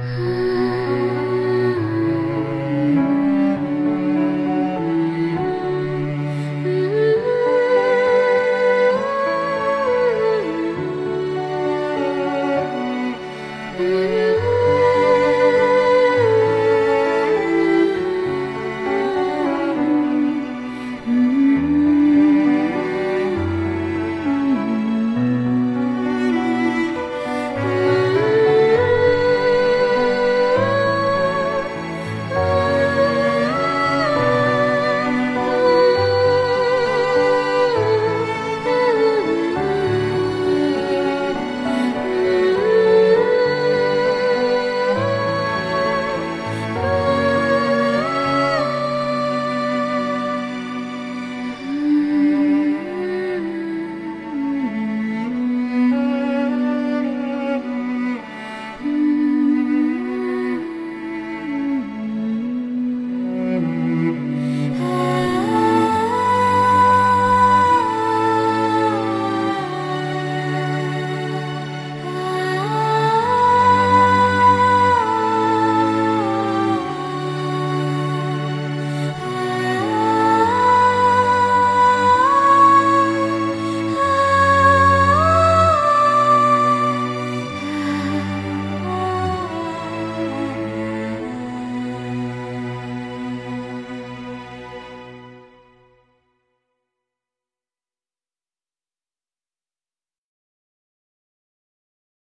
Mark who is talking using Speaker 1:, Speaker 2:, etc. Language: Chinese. Speaker 1: 嗯